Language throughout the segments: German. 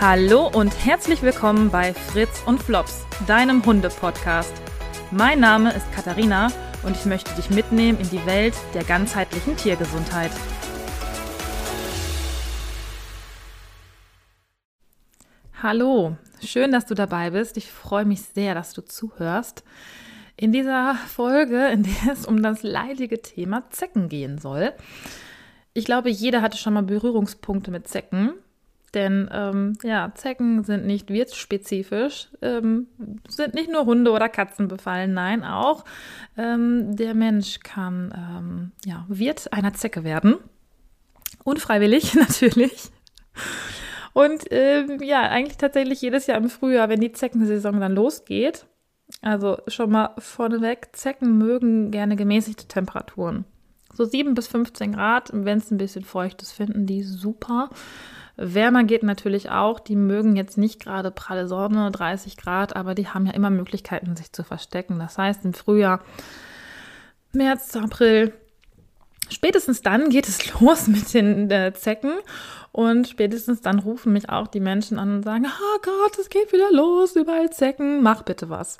Hallo und herzlich willkommen bei Fritz und Flops, deinem Hunde-Podcast. Mein Name ist Katharina und ich möchte dich mitnehmen in die Welt der ganzheitlichen Tiergesundheit. Hallo, schön, dass du dabei bist. Ich freue mich sehr, dass du zuhörst. In dieser Folge, in der es um das leidige Thema Zecken gehen soll. Ich glaube, jeder hatte schon mal Berührungspunkte mit Zecken denn ähm, ja, Zecken sind nicht wirtsspezifisch, ähm, sind nicht nur Hunde oder Katzen befallen, nein, auch ähm, der Mensch kann ähm, ja, Wirt einer Zecke werden. Unfreiwillig natürlich. Und ähm, ja, eigentlich tatsächlich jedes Jahr im Frühjahr, wenn die Zeckensaison dann losgeht. Also schon mal vorneweg, Zecken mögen gerne gemäßigte Temperaturen. So 7 bis 15 Grad, wenn es ein bisschen feucht ist, finden die super. Wärmer geht natürlich auch. Die mögen jetzt nicht gerade pralle Sonne, 30 Grad, aber die haben ja immer Möglichkeiten, sich zu verstecken. Das heißt, im Frühjahr, März, April, spätestens dann geht es los mit den äh, Zecken. Und spätestens dann rufen mich auch die Menschen an und sagen, oh Gott, es geht wieder los, überall Zecken, mach bitte was.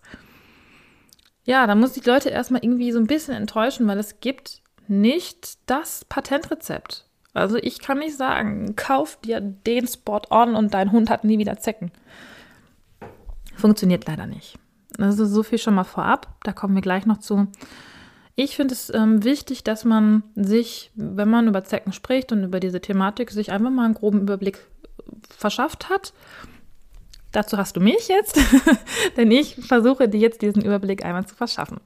Ja, da muss ich Leute erstmal irgendwie so ein bisschen enttäuschen, weil es gibt nicht das Patentrezept. Also ich kann nicht sagen, kauf dir den Spot on und dein Hund hat nie wieder Zecken. Funktioniert leider nicht. Also so viel schon mal vorab, da kommen wir gleich noch zu. Ich finde es ähm, wichtig, dass man sich, wenn man über Zecken spricht und über diese Thematik, sich einfach mal einen groben Überblick verschafft hat. Dazu hast du mich jetzt, denn ich versuche dir jetzt diesen Überblick einmal zu verschaffen.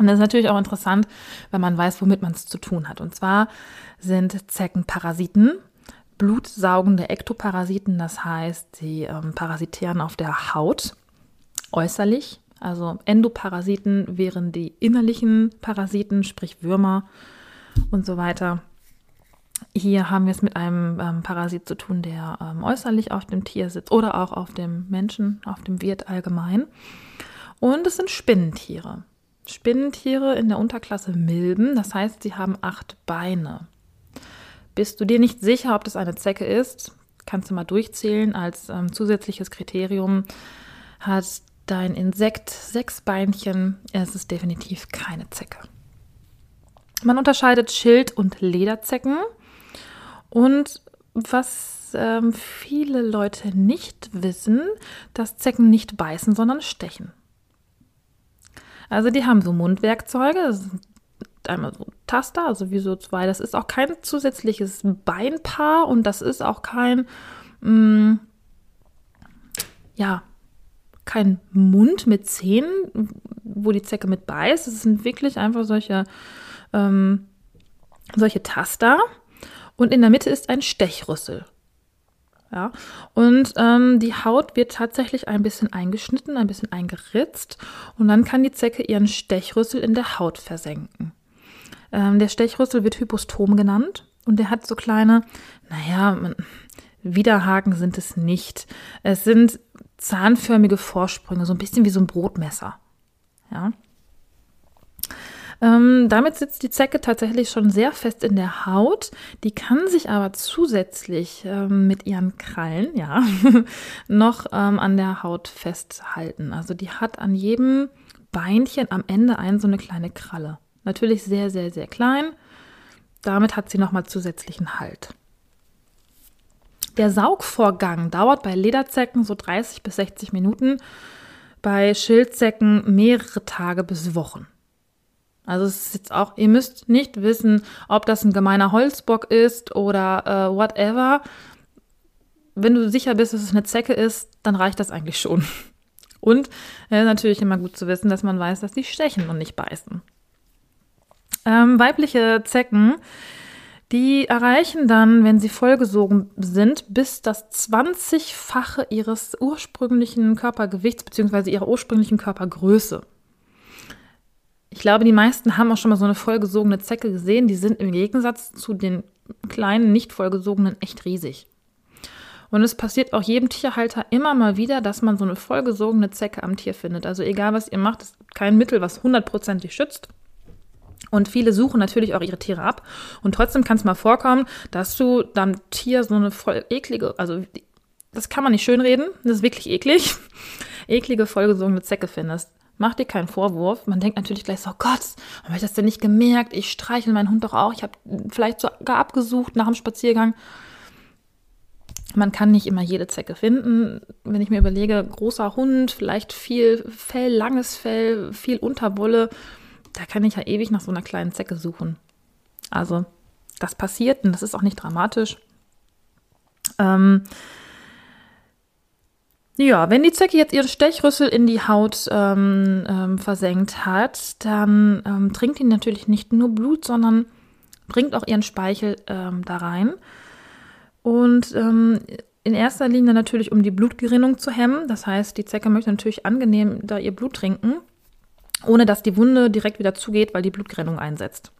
Und das ist natürlich auch interessant, wenn man weiß, womit man es zu tun hat. Und zwar sind Zecken Parasiten, blutsaugende Ektoparasiten, das heißt, sie ähm, parasitieren auf der Haut äußerlich. Also Endoparasiten wären die innerlichen Parasiten, sprich Würmer und so weiter. Hier haben wir es mit einem ähm, Parasit zu tun, der ähm, äußerlich auf dem Tier sitzt oder auch auf dem Menschen, auf dem Wirt allgemein. Und es sind Spinnentiere. Spinnentiere in der Unterklasse Milben, das heißt, sie haben acht Beine. Bist du dir nicht sicher, ob das eine Zecke ist, kannst du mal durchzählen. Als ähm, zusätzliches Kriterium hat dein Insekt sechs Beinchen. Es ist definitiv keine Zecke. Man unterscheidet Schild- und Lederzecken. Und was ähm, viele Leute nicht wissen, dass Zecken nicht beißen, sondern stechen. Also die haben so Mundwerkzeuge, das sind einmal so Taster, also wie so zwei. Das ist auch kein zusätzliches Beinpaar und das ist auch kein, mh, mm, ja, kein Mund mit Zähnen, wo die Zecke mit beißt. Es sind wirklich einfach solche, ähm, solche Taster. Und in der Mitte ist ein Stechrüssel. Ja, und ähm, die Haut wird tatsächlich ein bisschen eingeschnitten, ein bisschen eingeritzt und dann kann die Zecke ihren Stechrüssel in der Haut versenken. Ähm, der Stechrüssel wird Hypostom genannt und der hat so kleine, naja, Widerhaken sind es nicht. Es sind zahnförmige Vorsprünge, so ein bisschen wie so ein Brotmesser. Ja. Ähm, damit sitzt die Zecke tatsächlich schon sehr fest in der Haut. Die kann sich aber zusätzlich ähm, mit ihren Krallen, ja, noch ähm, an der Haut festhalten. Also die hat an jedem Beinchen am Ende ein so eine kleine Kralle. Natürlich sehr, sehr, sehr klein. Damit hat sie nochmal zusätzlichen Halt. Der Saugvorgang dauert bei Lederzecken so 30 bis 60 Minuten, bei Schildzecken mehrere Tage bis Wochen. Also es ist jetzt auch, ihr müsst nicht wissen, ob das ein gemeiner Holzbock ist oder äh, whatever. Wenn du sicher bist, dass es eine Zecke ist, dann reicht das eigentlich schon. Und äh, natürlich immer gut zu wissen, dass man weiß, dass die stechen und nicht beißen. Ähm, weibliche Zecken, die erreichen dann, wenn sie vollgesogen sind, bis das 20-fache ihres ursprünglichen Körpergewichts bzw. ihrer ursprünglichen Körpergröße. Ich glaube, die meisten haben auch schon mal so eine vollgesogene Zecke gesehen. Die sind im Gegensatz zu den kleinen, nicht vollgesogenen echt riesig. Und es passiert auch jedem Tierhalter immer mal wieder, dass man so eine vollgesogene Zecke am Tier findet. Also egal, was ihr macht, es gibt kein Mittel, was hundertprozentig schützt. Und viele suchen natürlich auch ihre Tiere ab. Und trotzdem kann es mal vorkommen, dass du deinem Tier so eine voll eklige, also das kann man nicht schönreden. Das ist wirklich eklig. Eklige, vollgesungene Zecke findest. Mach dir keinen Vorwurf. Man denkt natürlich gleich so, oh Gott, habe ich das denn nicht gemerkt? Ich streichel meinen Hund doch auch. Ich habe vielleicht sogar abgesucht nach dem Spaziergang. Man kann nicht immer jede Zecke finden. Wenn ich mir überlege, großer Hund, vielleicht viel Fell, langes Fell, viel Unterwolle, da kann ich ja ewig nach so einer kleinen Zecke suchen. Also, das passiert und das ist auch nicht dramatisch. Ähm, ja, wenn die Zecke jetzt ihren Stechrüssel in die Haut ähm, ähm, versenkt hat, dann ähm, trinkt die natürlich nicht nur Blut, sondern bringt auch ihren Speichel ähm, da rein. Und ähm, in erster Linie natürlich, um die Blutgerinnung zu hemmen. Das heißt, die Zecke möchte natürlich angenehm da ihr Blut trinken, ohne dass die Wunde direkt wieder zugeht, weil die Blutgerinnung einsetzt.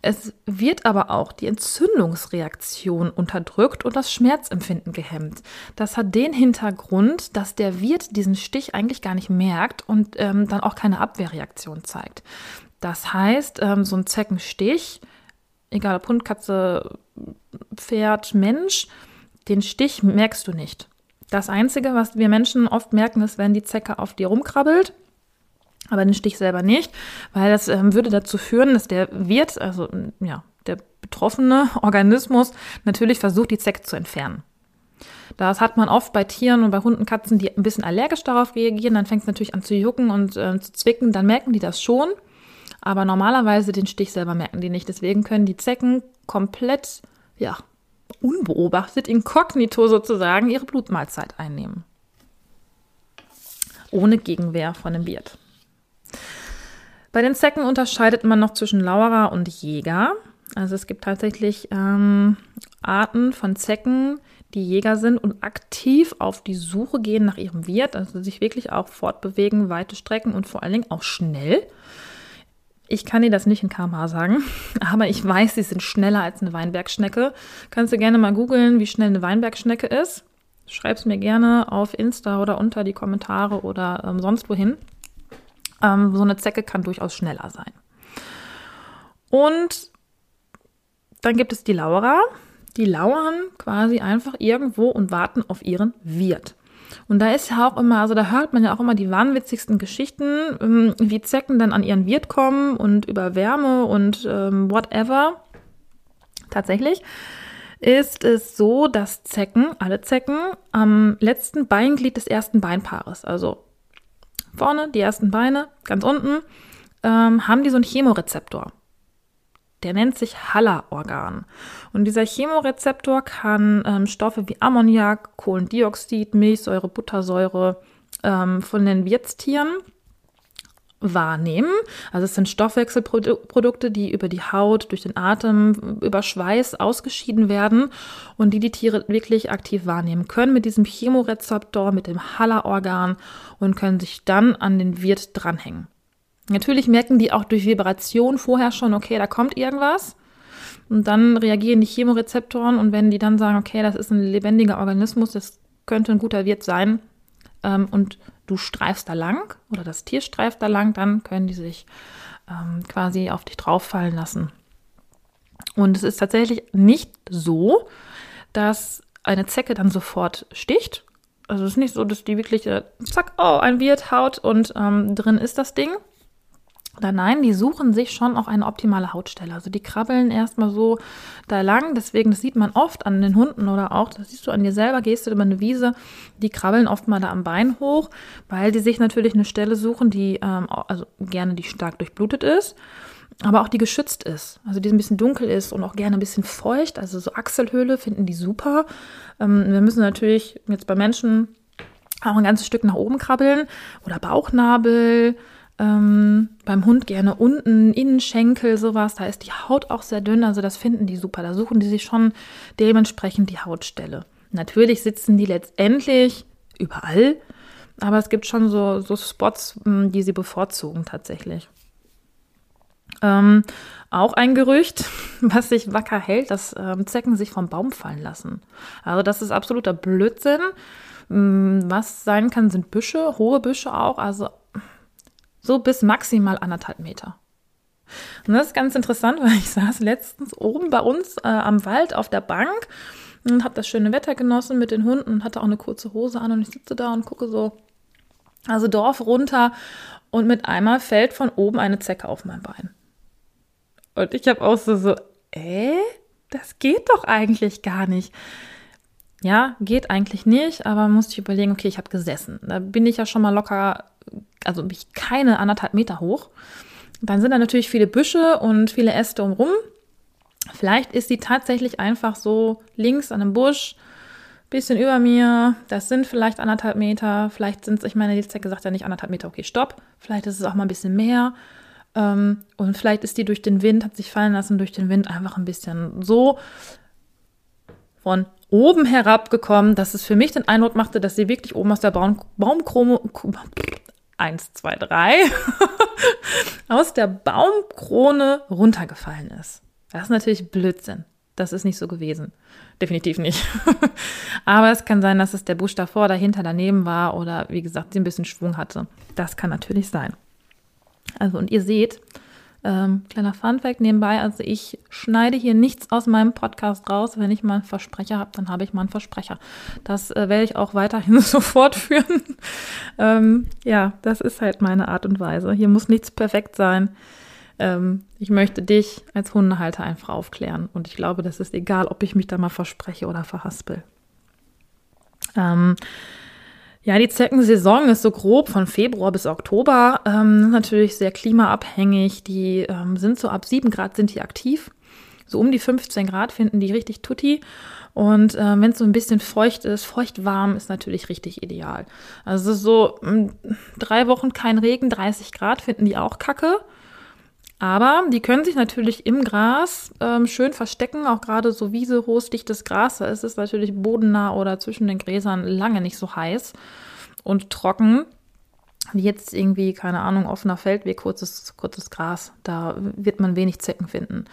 Es wird aber auch die Entzündungsreaktion unterdrückt und das Schmerzempfinden gehemmt. Das hat den Hintergrund, dass der Wirt diesen Stich eigentlich gar nicht merkt und ähm, dann auch keine Abwehrreaktion zeigt. Das heißt, ähm, so ein Zeckenstich, egal ob Hund, Katze, Pferd, Mensch, den Stich merkst du nicht. Das Einzige, was wir Menschen oft merken, ist, wenn die Zecke auf dir rumkrabbelt aber den Stich selber nicht, weil das ähm, würde dazu führen, dass der Wirt, also ja, der betroffene Organismus natürlich versucht, die Zecke zu entfernen. Das hat man oft bei Tieren und bei Hunden, Katzen, die ein bisschen allergisch darauf reagieren. Dann fängt es natürlich an zu jucken und äh, zu zwicken. Dann merken die das schon. Aber normalerweise den Stich selber merken die nicht. Deswegen können die Zecken komplett, ja, unbeobachtet, inkognito sozusagen, ihre Blutmahlzeit einnehmen. Ohne Gegenwehr von dem Wirt. Bei den Zecken unterscheidet man noch zwischen Lauerer und Jäger. Also es gibt tatsächlich ähm, Arten von Zecken, die Jäger sind und aktiv auf die Suche gehen nach ihrem Wirt, also sich wirklich auch fortbewegen, weite Strecken und vor allen Dingen auch schnell. Ich kann dir das nicht in kmh sagen, aber ich weiß, sie sind schneller als eine Weinbergschnecke. Kannst du gerne mal googeln, wie schnell eine Weinbergschnecke ist. Schreib es mir gerne auf Insta oder unter die Kommentare oder ähm, sonst wohin. Ähm, so eine Zecke kann durchaus schneller sein. Und dann gibt es die Lauerer. Die lauern quasi einfach irgendwo und warten auf ihren Wirt. Und da ist ja auch immer, also da hört man ja auch immer die wahnwitzigsten Geschichten, ähm, wie Zecken dann an ihren Wirt kommen und über Wärme und ähm, whatever. Tatsächlich ist es so, dass Zecken, alle Zecken, am letzten Beinglied des ersten Beinpaares, also vorne, die ersten Beine, ganz unten, ähm, haben die so einen Chemorezeptor. Der nennt sich Haller-Organ. Und dieser Chemorezeptor kann ähm, Stoffe wie Ammoniak, Kohlendioxid, Milchsäure, Buttersäure ähm, von den Wirtstieren wahrnehmen. Also es sind Stoffwechselprodukte, die über die Haut, durch den Atem, über Schweiß ausgeschieden werden und die die Tiere wirklich aktiv wahrnehmen können mit diesem Chemorezeptor, mit dem Haller-Organ und können sich dann an den Wirt dranhängen. Natürlich merken die auch durch Vibration vorher schon, okay, da kommt irgendwas. Und dann reagieren die Chemorezeptoren und wenn die dann sagen, okay, das ist ein lebendiger Organismus, das könnte ein guter Wirt sein, ähm, und du streifst da lang oder das Tier streift da lang, dann können die sich ähm, quasi auf dich drauffallen lassen. Und es ist tatsächlich nicht so, dass eine Zecke dann sofort sticht. Also es ist nicht so, dass die wirklich, äh, zack, oh, ein Wirt haut und ähm, drin ist das Ding, oder nein, die suchen sich schon auch eine optimale Hautstelle. Also die krabbeln erstmal so da lang. Deswegen, das sieht man oft an den Hunden oder auch, das siehst du an dir selber, gehst du über eine Wiese, die krabbeln oft mal da am Bein hoch, weil die sich natürlich eine Stelle suchen, die, ähm, also gerne die stark durchblutet ist, aber auch die geschützt ist. Also die ein bisschen dunkel ist und auch gerne ein bisschen feucht. Also so Achselhöhle finden die super. Ähm, wir müssen natürlich jetzt bei Menschen auch ein ganzes Stück nach oben krabbeln oder Bauchnabel ähm, beim Hund gerne unten, Innenschenkel, sowas. Da ist die Haut auch sehr dünn, also das finden die super. Da suchen die sich schon dementsprechend die Hautstelle. Natürlich sitzen die letztendlich überall, aber es gibt schon so, so Spots, hm, die sie bevorzugen tatsächlich. Ähm, auch ein Gerücht, was sich wacker hält, dass ähm, Zecken sich vom Baum fallen lassen. Also das ist absoluter Blödsinn. Ähm, was sein kann, sind Büsche, hohe Büsche auch. Also so bis maximal anderthalb Meter. Und das ist ganz interessant, weil ich saß letztens oben bei uns äh, am Wald auf der Bank und habe das schöne Wetter genossen mit den Hunden und hatte auch eine kurze Hose an und ich sitze da und gucke so, also Dorf runter und mit einmal fällt von oben eine Zecke auf mein Bein. Und ich habe auch so, so, äh, das geht doch eigentlich gar nicht. Ja, geht eigentlich nicht, aber musste ich überlegen, okay, ich habe gesessen. Da bin ich ja schon mal locker, also bin ich keine anderthalb Meter hoch. Dann sind da natürlich viele Büsche und viele Äste umrum. Vielleicht ist sie tatsächlich einfach so links an einem Busch, bisschen über mir. Das sind vielleicht anderthalb Meter. Vielleicht sind es, ich meine, die Zecke sagt ja nicht anderthalb Meter, okay, stopp. Vielleicht ist es auch mal ein bisschen mehr. Ähm, und vielleicht ist die durch den Wind, hat sich fallen lassen durch den Wind einfach ein bisschen so von oben herabgekommen, dass es für mich den Eindruck machte, dass sie wirklich oben aus der Baum, Baumkrone, eins, zwei, drei, aus der Baumkrone runtergefallen ist. Das ist natürlich Blödsinn. Das ist nicht so gewesen. Definitiv nicht. Aber es kann sein, dass es der Busch davor, dahinter, daneben war oder wie gesagt, sie ein bisschen Schwung hatte. Das kann natürlich sein. Also, und ihr seht, ähm, kleiner Funfact nebenbei, also ich schneide hier nichts aus meinem Podcast raus. Wenn ich mal einen Versprecher habe, dann habe ich mal einen Versprecher. Das äh, werde ich auch weiterhin so fortführen. ähm, ja, das ist halt meine Art und Weise. Hier muss nichts perfekt sein. Ähm, ich möchte dich als Hundehalter einfach aufklären. Und ich glaube, das ist egal, ob ich mich da mal verspreche oder verhaspel. Ähm, ja, die Zeckensaison ist so grob von Februar bis Oktober. Ähm, natürlich sehr klimaabhängig. Die ähm, sind so ab 7 Grad sind die aktiv. So um die 15 Grad finden die richtig tutti. Und äh, wenn es so ein bisschen feucht ist, feucht warm ist natürlich richtig ideal. Also so ähm, drei Wochen kein Regen, 30 Grad finden die auch kacke. Aber die können sich natürlich im Gras ähm, schön verstecken, auch gerade so Wiese, hohes, dichtes Gras. Da ist es natürlich bodennah oder zwischen den Gräsern lange nicht so heiß und trocken. Wie jetzt irgendwie, keine Ahnung, offener Feldweg, kurzes, kurzes Gras. Da wird man wenig Zecken finden.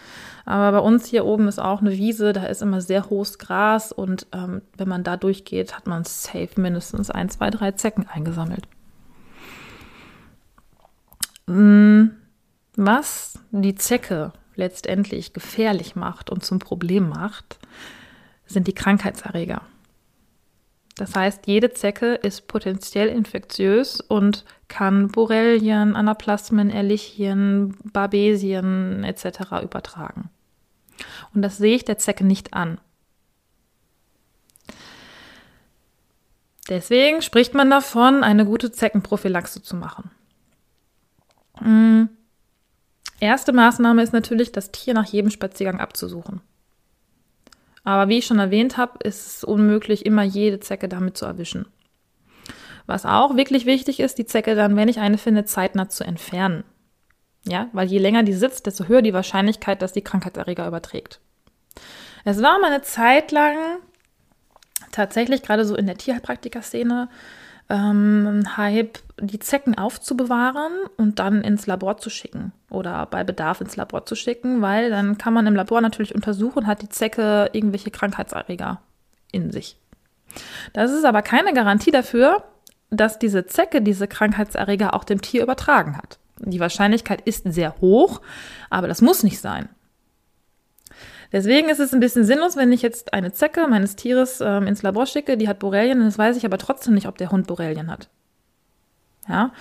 Aber bei uns hier oben ist auch eine Wiese, da ist immer sehr hohes Gras und ähm, wenn man da durchgeht, hat man safe mindestens ein, zwei, drei Zecken eingesammelt. Mmh was die Zecke letztendlich gefährlich macht und zum Problem macht, sind die Krankheitserreger. Das heißt, jede Zecke ist potenziell infektiös und kann Borrelien, Anaplasmen, Ehrlichien, Babesien etc. übertragen. Und das sehe ich der Zecke nicht an. Deswegen spricht man davon, eine gute Zeckenprophylaxe zu machen. Hm. Erste Maßnahme ist natürlich, das Tier nach jedem Spaziergang abzusuchen. Aber wie ich schon erwähnt habe, ist es unmöglich, immer jede Zecke damit zu erwischen. Was auch wirklich wichtig ist, die Zecke dann, wenn ich eine finde, zeitnah zu entfernen. Ja, weil je länger die sitzt, desto höher die Wahrscheinlichkeit, dass die Krankheitserreger überträgt. Es war mal eine Zeit lang tatsächlich gerade so in der Tierheilpraktiker-Szene ähm, Hype, die Zecken aufzubewahren und dann ins Labor zu schicken oder bei Bedarf ins Labor zu schicken, weil dann kann man im Labor natürlich untersuchen, hat die Zecke irgendwelche Krankheitserreger in sich. Das ist aber keine Garantie dafür, dass diese Zecke diese Krankheitserreger auch dem Tier übertragen hat. Die Wahrscheinlichkeit ist sehr hoch, aber das muss nicht sein. Deswegen ist es ein bisschen sinnlos, wenn ich jetzt eine Zecke meines Tieres ähm, ins Labor schicke, die hat Borrelien, das weiß ich aber trotzdem nicht, ob der Hund Borrelien hat. Ja.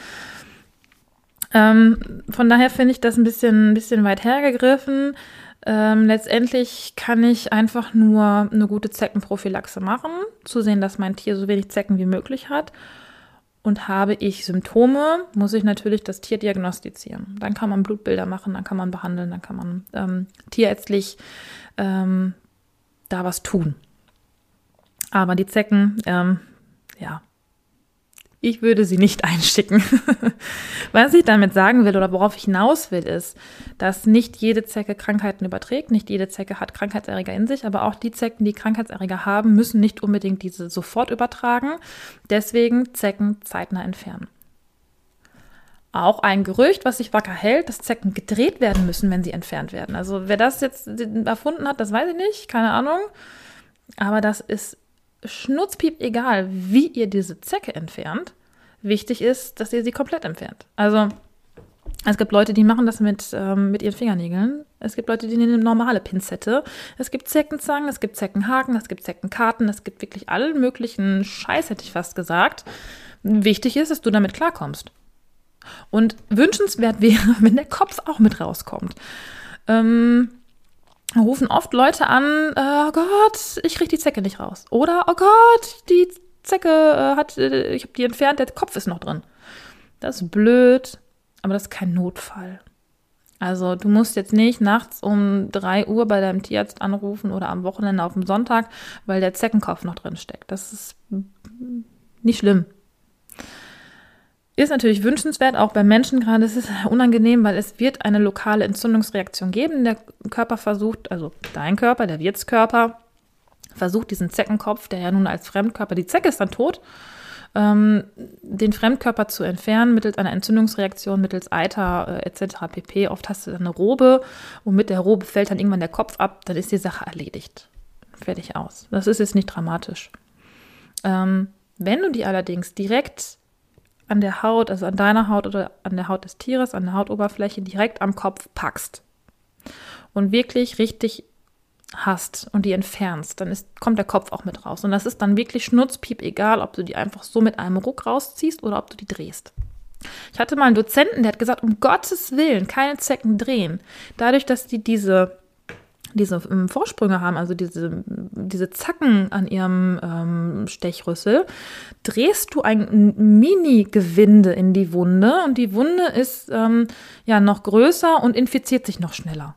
Ähm, von daher finde ich das ein bisschen, ein bisschen weit hergegriffen. Ähm, letztendlich kann ich einfach nur eine gute Zeckenprophylaxe machen, zusehen, dass mein Tier so wenig Zecken wie möglich hat. Und habe ich Symptome, muss ich natürlich das Tier diagnostizieren. Dann kann man Blutbilder machen, dann kann man behandeln, dann kann man ähm, tierärztlich ähm, da was tun. Aber die Zecken, ähm, ja, ich würde sie nicht einschicken. Was ich damit sagen will oder worauf ich hinaus will, ist, dass nicht jede Zecke Krankheiten überträgt, nicht jede Zecke hat Krankheitserreger in sich, aber auch die Zecken, die Krankheitserreger haben, müssen nicht unbedingt diese sofort übertragen. Deswegen Zecken zeitnah entfernen. Auch ein Gerücht, was sich wacker hält, dass Zecken gedreht werden müssen, wenn sie entfernt werden. Also wer das jetzt erfunden hat, das weiß ich nicht, keine Ahnung. Aber das ist schnutzpiep egal, wie ihr diese Zecke entfernt. Wichtig ist, dass ihr sie komplett entfernt. Also es gibt Leute, die machen das mit, ähm, mit ihren Fingernägeln. Es gibt Leute, die nehmen normale Pinzette. Es gibt Zeckenzangen, es gibt Zeckenhaken, es gibt Zeckenkarten, es gibt wirklich allen möglichen Scheiß, hätte ich fast gesagt. Wichtig ist, dass du damit klarkommst. Und wünschenswert wäre, wenn der Kopf auch mit rauskommt. Ähm, rufen oft Leute an, äh, oh Gott, ich kriege die Zecke nicht raus. Oder, oh Gott, die Zecke äh, hat, äh, ich habe die entfernt, der Kopf ist noch drin. Das ist blöd, aber das ist kein Notfall. Also du musst jetzt nicht nachts um 3 Uhr bei deinem Tierarzt anrufen oder am Wochenende auf dem Sonntag, weil der Zeckenkopf noch drin steckt. Das ist nicht schlimm. Ist natürlich wünschenswert, auch bei Menschen gerade. Es ist unangenehm, weil es wird eine lokale Entzündungsreaktion geben. Der Körper versucht, also dein Körper, der Wirtskörper, versucht diesen Zeckenkopf, der ja nun als Fremdkörper, die Zecke ist dann tot, ähm, den Fremdkörper zu entfernen mittels einer Entzündungsreaktion, mittels Eiter äh, etc. pp. Oft hast du dann eine Robe und mit der Robe fällt dann irgendwann der Kopf ab, dann ist die Sache erledigt. Fertig aus. Das ist jetzt nicht dramatisch. Ähm, wenn du die allerdings direkt an der Haut, also an deiner Haut oder an der Haut des Tieres, an der Hautoberfläche direkt am Kopf packst und wirklich richtig hast und die entfernst, dann ist, kommt der Kopf auch mit raus. Und das ist dann wirklich schnurzpiep egal, ob du die einfach so mit einem Ruck rausziehst oder ob du die drehst. Ich hatte mal einen Dozenten, der hat gesagt, um Gottes Willen, keine Zecken drehen. Dadurch, dass die diese diese Vorsprünge haben, also diese, diese Zacken an ihrem ähm, Stechrüssel, drehst du ein Mini-Gewinde in die Wunde und die Wunde ist ähm, ja noch größer und infiziert sich noch schneller.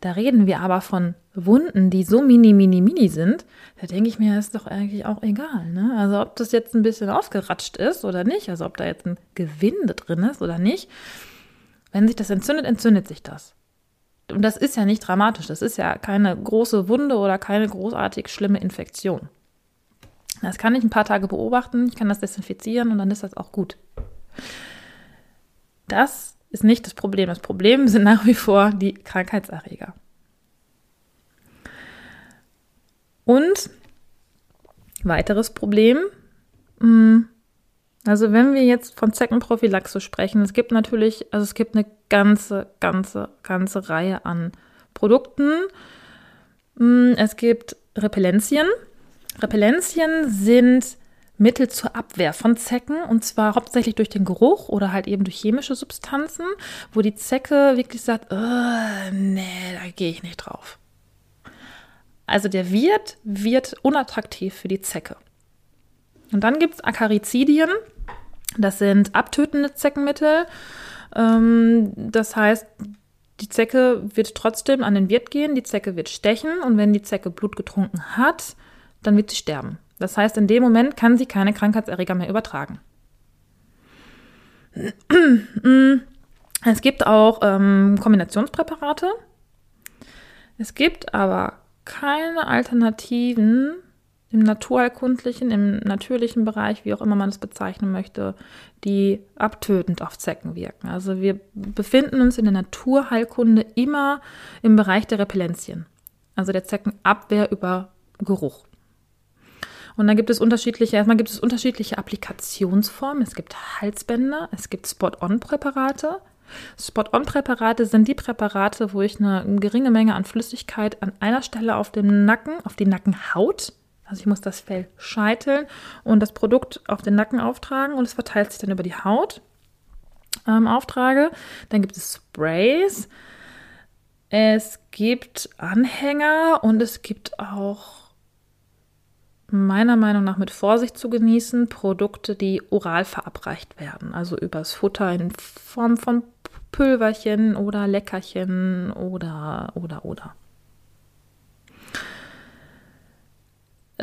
Da reden wir aber von Wunden, die so mini, mini, mini sind. Da denke ich mir, ist doch eigentlich auch egal. Ne? Also ob das jetzt ein bisschen aufgeratscht ist oder nicht, also ob da jetzt ein Gewinde drin ist oder nicht. Wenn sich das entzündet, entzündet sich das und das ist ja nicht dramatisch, das ist ja keine große Wunde oder keine großartig schlimme Infektion. Das kann ich ein paar Tage beobachten, ich kann das desinfizieren und dann ist das auch gut. Das ist nicht das Problem. Das Problem sind nach wie vor die Krankheitserreger. Und weiteres Problem, hm, also wenn wir jetzt von Zeckenprophylaxe sprechen, es gibt natürlich, also es gibt eine ganze, ganze, ganze Reihe an Produkten. Mm, es gibt Repellenzien. Repellenzien sind Mittel zur Abwehr von Zecken und zwar hauptsächlich durch den Geruch oder halt eben durch chemische Substanzen, wo die Zecke wirklich sagt, nee, da gehe ich nicht drauf. Also der Wirt wird unattraktiv für die Zecke. Und dann gibt es Akarizidien. Das sind abtötende Zeckenmittel. Ähm, das heißt, die Zecke wird trotzdem an den Wirt gehen, die Zecke wird stechen und wenn die Zecke Blut getrunken hat, dann wird sie sterben. Das heißt, in dem Moment kann sie keine Krankheitserreger mehr übertragen. Es gibt auch ähm, Kombinationspräparate. Es gibt aber keine Alternativen im naturheilkundlichen, im natürlichen Bereich, wie auch immer man es bezeichnen möchte, die abtötend auf Zecken wirken. Also wir befinden uns in der Naturheilkunde immer im Bereich der Repellenzien, also der Zeckenabwehr über Geruch. Und dann gibt es unterschiedliche, erstmal gibt es unterschiedliche Applikationsformen. Es gibt Halsbänder, es gibt Spot-on-Präparate. Spot-on-Präparate sind die Präparate, wo ich eine geringe Menge an Flüssigkeit an einer Stelle auf dem Nacken, auf die Nackenhaut also ich muss das Fell scheiteln und das Produkt auf den Nacken auftragen und es verteilt sich dann über die Haut. Ähm, auftrage. Dann gibt es Sprays. Es gibt Anhänger und es gibt auch meiner Meinung nach mit Vorsicht zu genießen Produkte, die oral verabreicht werden. Also übers Futter in Form von Pülverchen oder Leckerchen oder oder oder.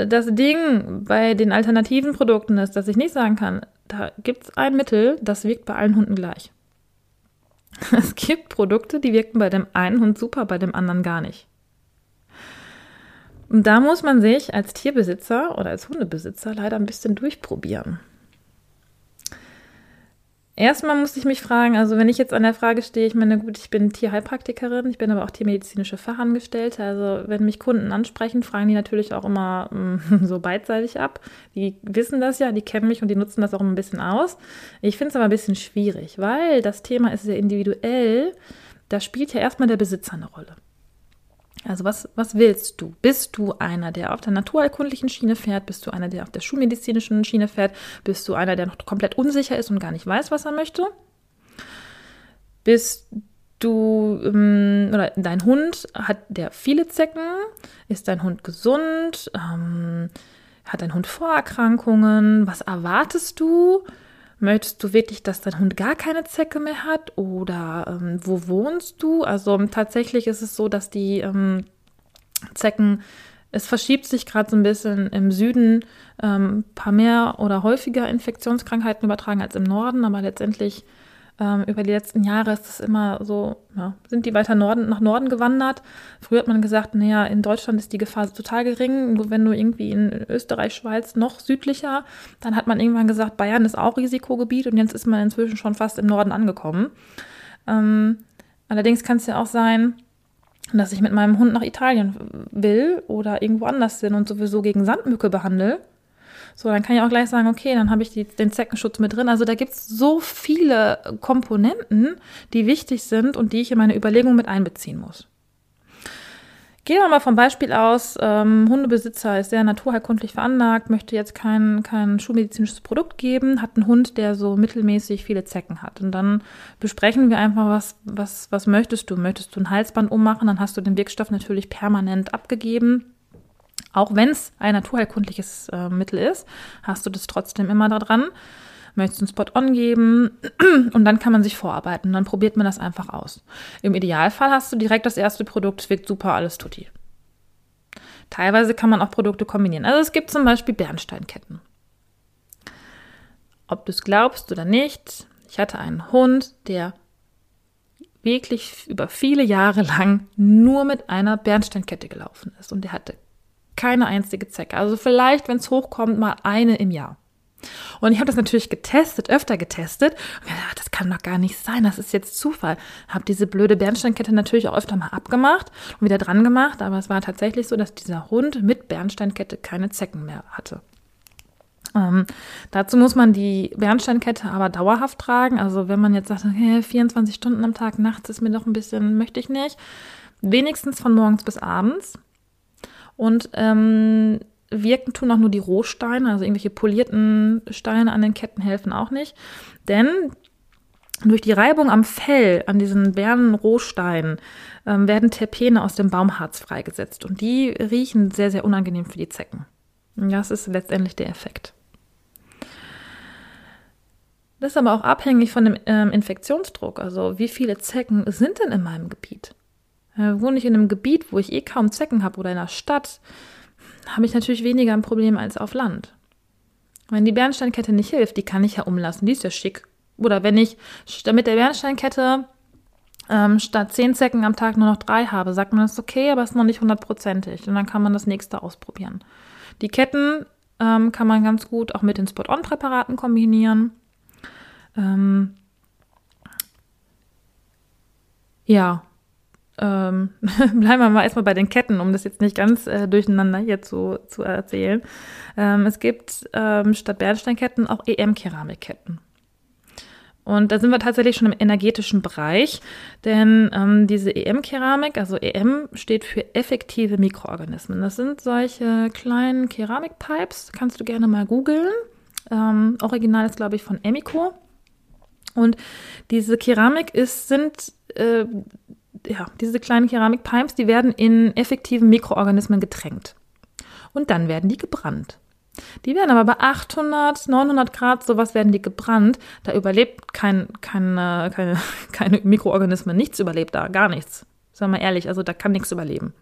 Das Ding bei den alternativen Produkten ist, dass ich nicht sagen kann, da gibt es ein Mittel, das wirkt bei allen Hunden gleich. Es gibt Produkte, die wirken bei dem einen Hund super, bei dem anderen gar nicht. Und da muss man sich als Tierbesitzer oder als Hundebesitzer leider ein bisschen durchprobieren. Erstmal musste ich mich fragen, also wenn ich jetzt an der Frage stehe, ich meine, gut, ich bin Tierheilpraktikerin, ich bin aber auch tiermedizinische Fachangestellte. Also wenn mich Kunden ansprechen, fragen die natürlich auch immer mm, so beidseitig ab. Die wissen das ja, die kennen mich und die nutzen das auch ein bisschen aus. Ich finde es aber ein bisschen schwierig, weil das Thema ist sehr individuell da spielt ja erstmal der Besitzer eine Rolle. Also was, was willst du? Bist du einer, der auf der naturerkundlichen Schiene fährt? Bist du einer, der auf der schulmedizinischen Schiene fährt? Bist du einer, der noch komplett unsicher ist und gar nicht weiß, was er möchte? Bist du ähm, oder dein Hund hat der viele Zecken? Ist dein Hund gesund? Ähm, hat dein Hund Vorerkrankungen? Was erwartest du? Möchtest du wirklich, dass dein Hund gar keine Zecke mehr hat? Oder ähm, wo wohnst du? Also tatsächlich ist es so, dass die ähm, Zecken, es verschiebt sich gerade so ein bisschen im Süden ein ähm, paar mehr oder häufiger Infektionskrankheiten übertragen als im Norden, aber letztendlich ähm, über die letzten Jahre ist es immer so, ja, sind die weiter Norden, nach Norden gewandert. Früher hat man gesagt, naja, in Deutschland ist die Gefahr total gering. Wenn du irgendwie in Österreich, Schweiz noch südlicher, dann hat man irgendwann gesagt, Bayern ist auch Risikogebiet und jetzt ist man inzwischen schon fast im Norden angekommen. Ähm, allerdings kann es ja auch sein, dass ich mit meinem Hund nach Italien will oder irgendwo anders bin und sowieso gegen Sandmücke behandle so, dann kann ich auch gleich sagen, okay, dann habe ich die, den Zeckenschutz mit drin. Also da gibt es so viele Komponenten, die wichtig sind und die ich in meine Überlegung mit einbeziehen muss. Gehen wir mal vom Beispiel aus, ähm, Hundebesitzer ist sehr naturheilkundlich veranlagt, möchte jetzt kein, kein schulmedizinisches Produkt geben, hat einen Hund, der so mittelmäßig viele Zecken hat. Und dann besprechen wir einfach, was, was, was möchtest du? Möchtest du ein Halsband ummachen? Dann hast du den Wirkstoff natürlich permanent abgegeben auch wenn es ein naturheilkundliches äh, Mittel ist, hast du das trotzdem immer da dran. Möchtest du einen Spot-on geben und dann kann man sich vorarbeiten. Dann probiert man das einfach aus. Im Idealfall hast du direkt das erste Produkt, wirkt super, alles tutti. Teilweise kann man auch Produkte kombinieren. Also es gibt zum Beispiel Bernsteinketten. Ob du es glaubst oder nicht, ich hatte einen Hund, der wirklich über viele Jahre lang nur mit einer Bernsteinkette gelaufen ist. Und der hatte keine einzige Zecke. Also vielleicht, wenn es hochkommt, mal eine im Jahr. Und ich habe das natürlich getestet, öfter getestet. Und gedacht, das kann doch gar nicht sein, das ist jetzt Zufall. Habe diese blöde Bernsteinkette natürlich auch öfter mal abgemacht und wieder dran gemacht, aber es war tatsächlich so, dass dieser Hund mit Bernsteinkette keine Zecken mehr hatte. Ähm, dazu muss man die Bernsteinkette aber dauerhaft tragen. Also wenn man jetzt sagt, okay, 24 Stunden am Tag, nachts ist mir doch ein bisschen, möchte ich nicht. Wenigstens von morgens bis abends. Und ähm, wirken tun auch nur die Rohsteine, also irgendwelche polierten Steine an den Ketten helfen auch nicht. Denn durch die Reibung am Fell, an diesen Bärenrohsteinen, ähm, werden Terpene aus dem Baumharz freigesetzt. Und die riechen sehr, sehr unangenehm für die Zecken. Das ist letztendlich der Effekt. Das ist aber auch abhängig von dem ähm, Infektionsdruck. Also wie viele Zecken sind denn in meinem Gebiet? Äh, wohne ich in einem Gebiet, wo ich eh kaum Zecken habe oder in einer Stadt, habe ich natürlich weniger ein Problem als auf Land. Wenn die Bernsteinkette nicht hilft, die kann ich ja umlassen, die ist ja schick. Oder wenn ich mit der Bernsteinkette ähm, statt zehn Zecken am Tag nur noch drei habe, sagt man, das ist okay, aber es ist noch nicht hundertprozentig. Und dann kann man das nächste ausprobieren. Die Ketten ähm, kann man ganz gut auch mit den Spot-on-Präparaten kombinieren. Ähm, ja, ähm, bleiben wir mal erstmal bei den Ketten, um das jetzt nicht ganz äh, durcheinander hier zu, zu erzählen. Ähm, es gibt ähm, statt Bernsteinketten auch EM-Keramikketten. Und da sind wir tatsächlich schon im energetischen Bereich, denn ähm, diese EM-Keramik, also EM steht für effektive Mikroorganismen. Das sind solche kleinen Keramikpipes, kannst du gerne mal googeln. Ähm, Original ist, glaube ich, von Emiko. Und diese Keramik ist, sind äh, ja, diese kleinen Keramikpipes, die werden in effektiven Mikroorganismen getränkt. Und dann werden die gebrannt. Die werden aber bei 800, 900 Grad, sowas werden die gebrannt. Da überlebt kein, kein, keine, keine Mikroorganismen. Nichts überlebt da, gar nichts. Sagen wir mal ehrlich, also da kann nichts überleben.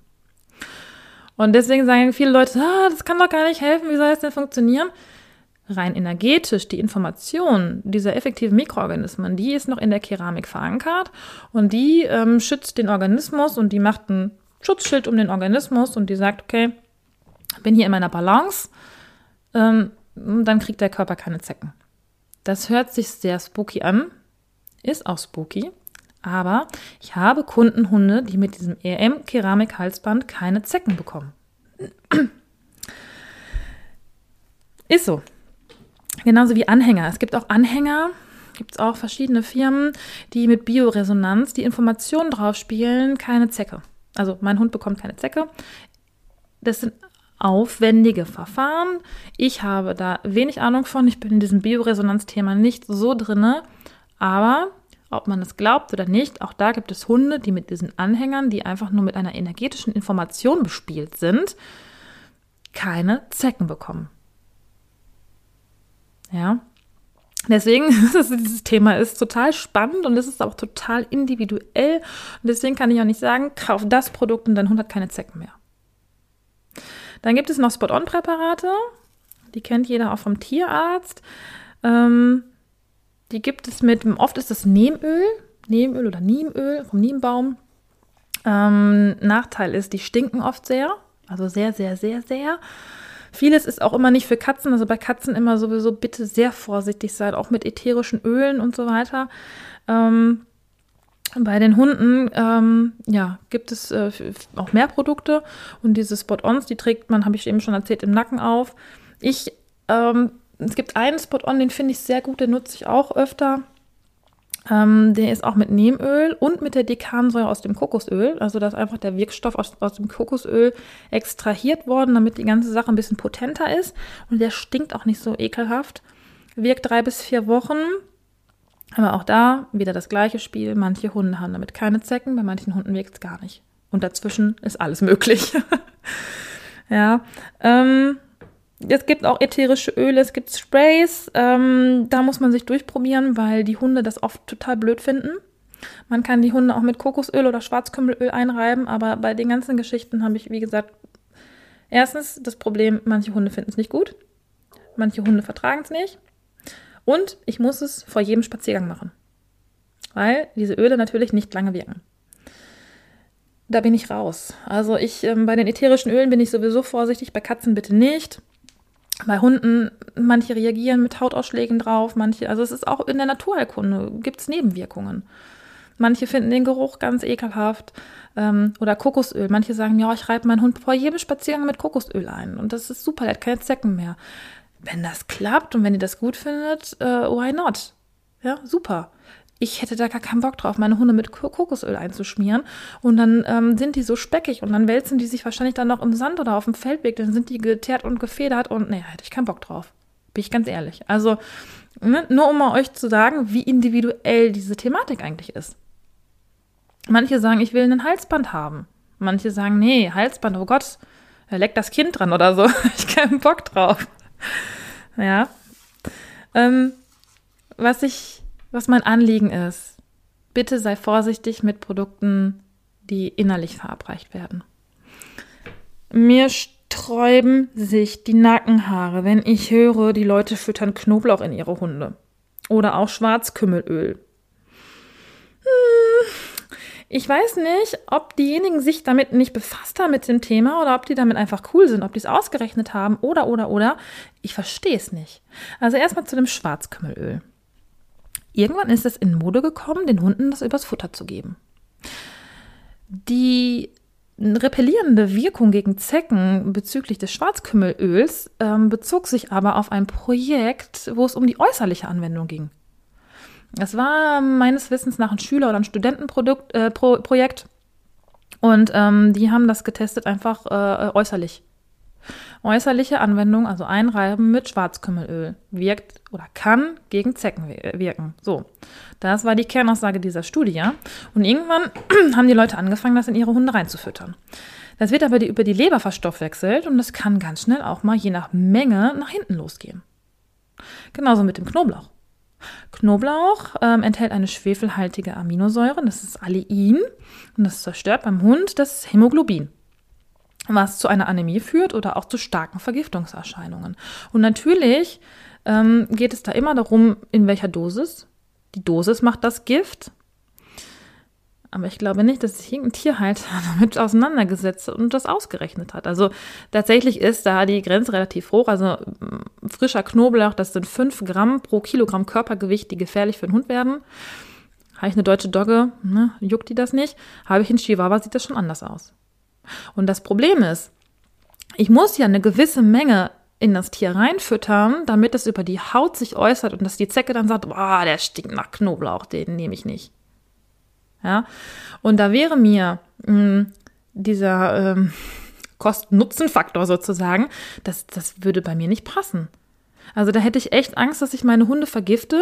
Und deswegen sagen viele Leute, ah, das kann doch gar nicht helfen, wie soll das denn funktionieren? Rein energetisch die Information dieser effektiven Mikroorganismen, die ist noch in der Keramik verankert und die ähm, schützt den Organismus und die macht ein Schutzschild um den Organismus und die sagt, okay, bin hier in meiner Balance, ähm, dann kriegt der Körper keine Zecken. Das hört sich sehr spooky an, ist auch spooky, aber ich habe Kundenhunde, die mit diesem EM-Keramik-Halsband keine Zecken bekommen. Ist so. Genauso wie Anhänger. Es gibt auch Anhänger, gibt es auch verschiedene Firmen, die mit Bioresonanz die Informationen drauf spielen, keine Zecke. Also mein Hund bekommt keine Zecke. Das sind aufwendige Verfahren. Ich habe da wenig Ahnung von. Ich bin in diesem Bioresonanzthema nicht so drinne. Aber ob man es glaubt oder nicht, auch da gibt es Hunde, die mit diesen Anhängern, die einfach nur mit einer energetischen Information bespielt sind, keine Zecken bekommen. Ja. Deswegen, dieses Thema ist total spannend und es ist auch total individuell. Und deswegen kann ich auch nicht sagen, kauf das Produkt und dein Hund hat keine Zecken mehr. Dann gibt es noch Spot-on-Präparate. Die kennt jeder auch vom Tierarzt. Ähm, die gibt es mit, oft ist es Nehmöl, Nehmöl oder Niemöl vom Niembaum. Ähm, Nachteil ist, die stinken oft sehr, also sehr, sehr, sehr, sehr. Vieles ist auch immer nicht für Katzen, also bei Katzen immer sowieso bitte sehr vorsichtig sein, auch mit ätherischen Ölen und so weiter. Ähm, bei den Hunden ähm, ja, gibt es äh, auch mehr Produkte und diese Spot-Ons, die trägt man, habe ich eben schon erzählt, im Nacken auf. Ich, ähm, es gibt einen Spot-On, den finde ich sehr gut, den nutze ich auch öfter. Ähm, der ist auch mit Nehmöl und mit der Dekansäure aus dem Kokosöl. Also da ist einfach der Wirkstoff aus, aus dem Kokosöl extrahiert worden, damit die ganze Sache ein bisschen potenter ist. Und der stinkt auch nicht so ekelhaft. Wirkt drei bis vier Wochen. Aber auch da wieder das gleiche Spiel. Manche Hunde haben damit keine Zecken, bei manchen Hunden wirkt es gar nicht. Und dazwischen ist alles möglich. ja. Ähm, es gibt auch ätherische Öle, es gibt Sprays. Ähm, da muss man sich durchprobieren, weil die Hunde das oft total blöd finden. Man kann die Hunde auch mit Kokosöl oder Schwarzkümmelöl einreiben, aber bei den ganzen Geschichten habe ich, wie gesagt, erstens das Problem, manche Hunde finden es nicht gut, manche Hunde vertragen es nicht und ich muss es vor jedem Spaziergang machen, weil diese Öle natürlich nicht lange wirken. Da bin ich raus. Also ich ähm, bei den ätherischen Ölen bin ich sowieso vorsichtig, bei Katzen bitte nicht. Bei Hunden, manche reagieren mit Hautausschlägen drauf, manche, also es ist auch in der Naturheilkunde, gibt es Nebenwirkungen. Manche finden den Geruch ganz ekelhaft. Ähm, oder Kokosöl. Manche sagen, ja, ich reibe meinen Hund vor jedem Spaziergang mit Kokosöl ein. Und das ist super, der hat keine Zecken mehr. Wenn das klappt und wenn ihr das gut findet, äh, why not? Ja, super ich hätte da gar keinen Bock drauf, meine Hunde mit Kokosöl einzuschmieren. Und dann ähm, sind die so speckig und dann wälzen die sich wahrscheinlich dann noch im Sand oder auf dem Feldweg. Dann sind die geteert und gefedert und nee, hätte ich keinen Bock drauf. Bin ich ganz ehrlich. Also, ne, nur um euch zu sagen, wie individuell diese Thematik eigentlich ist. Manche sagen, ich will ein Halsband haben. Manche sagen, nee, Halsband, oh Gott, leckt das Kind dran oder so. ich keinen Bock drauf. Ja. Ähm, was ich was mein Anliegen ist. Bitte sei vorsichtig mit Produkten, die innerlich verabreicht werden. Mir sträuben sich die Nackenhaare, wenn ich höre, die Leute füttern Knoblauch in ihre Hunde. Oder auch Schwarzkümmelöl. Hm, ich weiß nicht, ob diejenigen sich damit nicht befasst haben mit dem Thema oder ob die damit einfach cool sind, ob die es ausgerechnet haben oder, oder, oder. Ich verstehe es nicht. Also erstmal zu dem Schwarzkümmelöl. Irgendwann ist es in Mode gekommen, den Hunden das übers Futter zu geben. Die repellierende Wirkung gegen Zecken bezüglich des Schwarzkümmelöls ähm, bezog sich aber auf ein Projekt, wo es um die äußerliche Anwendung ging. Es war meines Wissens nach ein Schüler- oder ein Studentenprojekt äh, Pro und ähm, die haben das getestet einfach äh, äußerlich. Äußerliche Anwendung, also Einreiben mit Schwarzkümmelöl, wirkt oder kann gegen Zecken wirken. So, das war die Kernaussage dieser Studie. Und irgendwann haben die Leute angefangen, das in ihre Hunde reinzufüttern. Das wird aber die, über die Leber verstoffwechselt und das kann ganz schnell auch mal je nach Menge nach hinten losgehen. Genauso mit dem Knoblauch. Knoblauch ähm, enthält eine schwefelhaltige Aminosäure, das ist Allein, und das zerstört beim Hund das Hämoglobin was zu einer Anämie führt oder auch zu starken Vergiftungserscheinungen. Und natürlich ähm, geht es da immer darum, in welcher Dosis. Die Dosis macht das Gift. Aber ich glaube nicht, dass sich irgendein Tierhalter damit auseinandergesetzt und das ausgerechnet hat. Also tatsächlich ist da die Grenze relativ hoch. Also mm, frischer Knoblauch, das sind 5 Gramm pro Kilogramm Körpergewicht, die gefährlich für den Hund werden. Habe ich eine deutsche Dogge, ne, juckt die das nicht. Habe ich einen Chihuahua, sieht das schon anders aus. Und das Problem ist, ich muss ja eine gewisse Menge in das Tier reinfüttern, damit es über die Haut sich äußert und dass die Zecke dann sagt, boah, der stinkt nach Knoblauch, den nehme ich nicht. Ja, und da wäre mir mh, hm, dieser ähm, Kosten-Nutzen-Faktor sozusagen, das, das würde bei mir nicht passen. Also da hätte ich echt Angst, dass ich meine Hunde vergifte.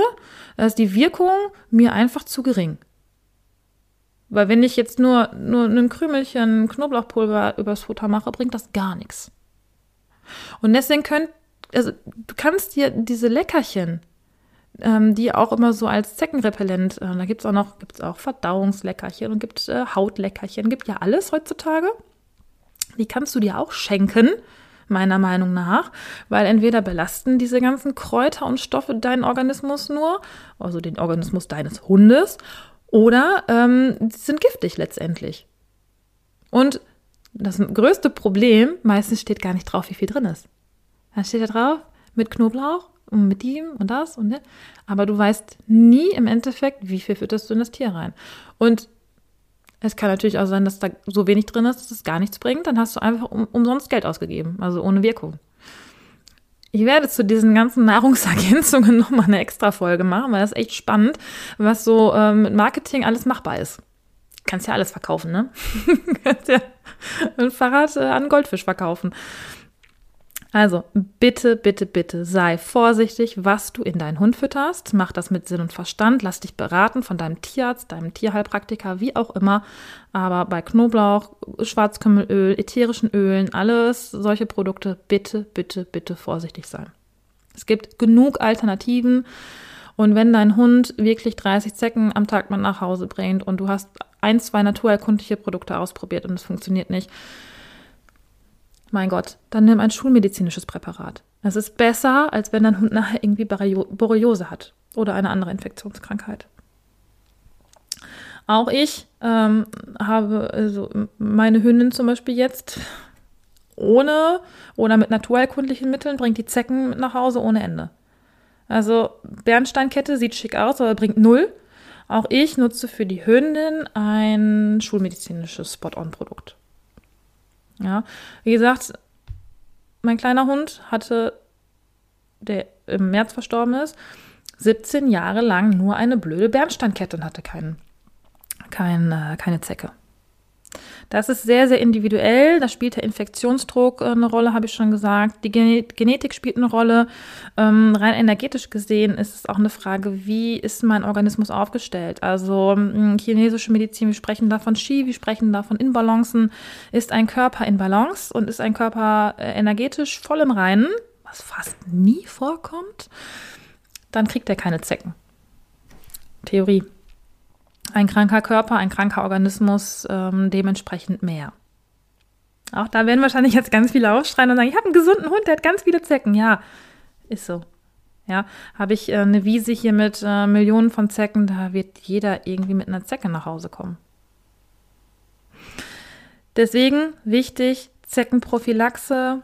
Da ist die Wirkung mir einfach zu gering. Weil wenn ich jetzt nur, nur ein Krümelchen Knoblauchpulver übers Futter mache, bringt das gar nichts. Und deswegen könnt, also du kannst dir diese Leckerchen, ähm, die auch immer so als Zeckenrepellent, äh, da gibt es auch noch, gibt auch Verdauungsleckerchen und gibt äh, Hautleckerchen, gibt ja alles heutzutage. Die kannst du dir auch schenken, meiner Meinung nach, weil entweder belasten diese ganzen Kräuter und Stoffe deinen Organismus nur, also den Organismus deines Hundes, oder ähm, sind giftig letztendlich. Und das größte Problem, meistens steht gar nicht drauf, wie viel drin ist. Dann steht da drauf, mit Knoblauch und mit ihm und das und das. Aber du weißt nie im Endeffekt, wie viel fütterst du in das Tier rein. Und es kann natürlich auch sein, dass da so wenig drin ist, dass es gar nichts bringt. Dann hast du einfach um, umsonst Geld ausgegeben, also ohne Wirkung. Ich werde zu diesen ganzen Nahrungsergänzungen nochmal eine extra Folge machen, weil das ist echt spannend, was so ähm, mit Marketing alles machbar ist. Kannst ja alles verkaufen, ne? Kannst ja ein Fahrrad äh, an Goldfisch verkaufen. Also bitte, bitte, bitte sei vorsichtig, was du in deinen Hund fütterst. Mach das mit Sinn und Verstand. Lass dich beraten von deinem Tierarzt, deinem Tierheilpraktiker, wie auch immer. Aber bei Knoblauch, Schwarzkümmelöl, ätherischen Ölen, alles solche Produkte, bitte, bitte, bitte vorsichtig sein. Es gibt genug Alternativen. Und wenn dein Hund wirklich 30 Zecken am Tag mal nach Hause bringt und du hast ein, zwei naturerkundliche Produkte ausprobiert und es funktioniert nicht, mein Gott, dann nimm ein schulmedizinisches Präparat. Es ist besser, als wenn dein Hund nachher irgendwie Borreliose hat oder eine andere Infektionskrankheit. Auch ich ähm, habe also meine Hündin zum Beispiel jetzt ohne oder mit naturheilkundlichen Mitteln bringt die Zecken nach Hause ohne Ende. Also Bernsteinkette sieht schick aus, aber bringt null. Auch ich nutze für die Hündin ein schulmedizinisches Spot-on-Produkt. Ja, wie gesagt, mein kleiner Hund hatte, der im März verstorben ist, 17 Jahre lang nur eine blöde Bernsteinkette und hatte keinen, kein, äh, keine Zecke. Das ist sehr, sehr individuell. Da spielt der Infektionsdruck äh, eine Rolle, habe ich schon gesagt. Die Genetik spielt eine Rolle. Ähm, rein energetisch gesehen ist es auch eine Frage, wie ist mein Organismus aufgestellt? Also chinesische Medizin, wir sprechen da von Qi, wir sprechen da von Inbalancen. Ist ein Körper in Balance und ist ein Körper äh, energetisch voll im Reinen, was fast nie vorkommt, dann kriegt er keine Zecken. Theorie ein kranker Körper, ein kranker Organismus ähm, dementsprechend mehr. Auch da werden wahrscheinlich jetzt ganz viele aufschreien und sagen, ich habe einen gesunden Hund, der hat ganz viele Zecken. Ja, ist so. Ja, habe ich äh, eine Wiese hier mit äh, Millionen von Zecken, da wird jeder irgendwie mit einer Zecke nach Hause kommen. Deswegen wichtig, Zeckenprophylaxe,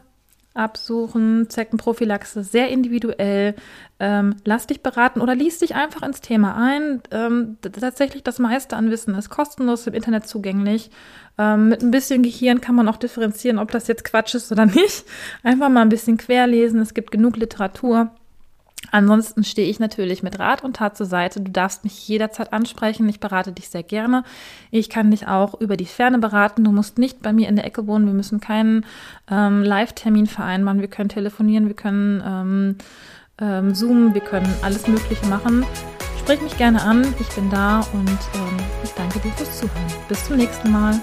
absuchen, Zeckenprophylaxe sehr individuell. Ähm, lass dich beraten oder lies dich einfach ins Thema ein. Ähm, tatsächlich das meiste an Wissen ist kostenlos im Internet zugänglich. Ähm, mit ein bisschen Gehirn kann man auch differenzieren, ob das jetzt Quatsch ist oder nicht. Einfach mal ein bisschen querlesen. Es gibt genug Literatur. Ansonsten stehe ich natürlich mit Rat und Tat zur Seite. Du darfst mich jederzeit ansprechen. Ich berate dich sehr gerne. Ich kann dich auch über die Ferne beraten. Du musst nicht bei mir in der Ecke wohnen. Wir müssen keinen ähm, Live-Termin vereinbaren. Wir können telefonieren, wir können ähm, ähm, zoomen, wir können alles Mögliche machen. Sprich mich gerne an. Ich bin da und ähm, ich danke dir fürs Zuhören. Bis zum nächsten Mal.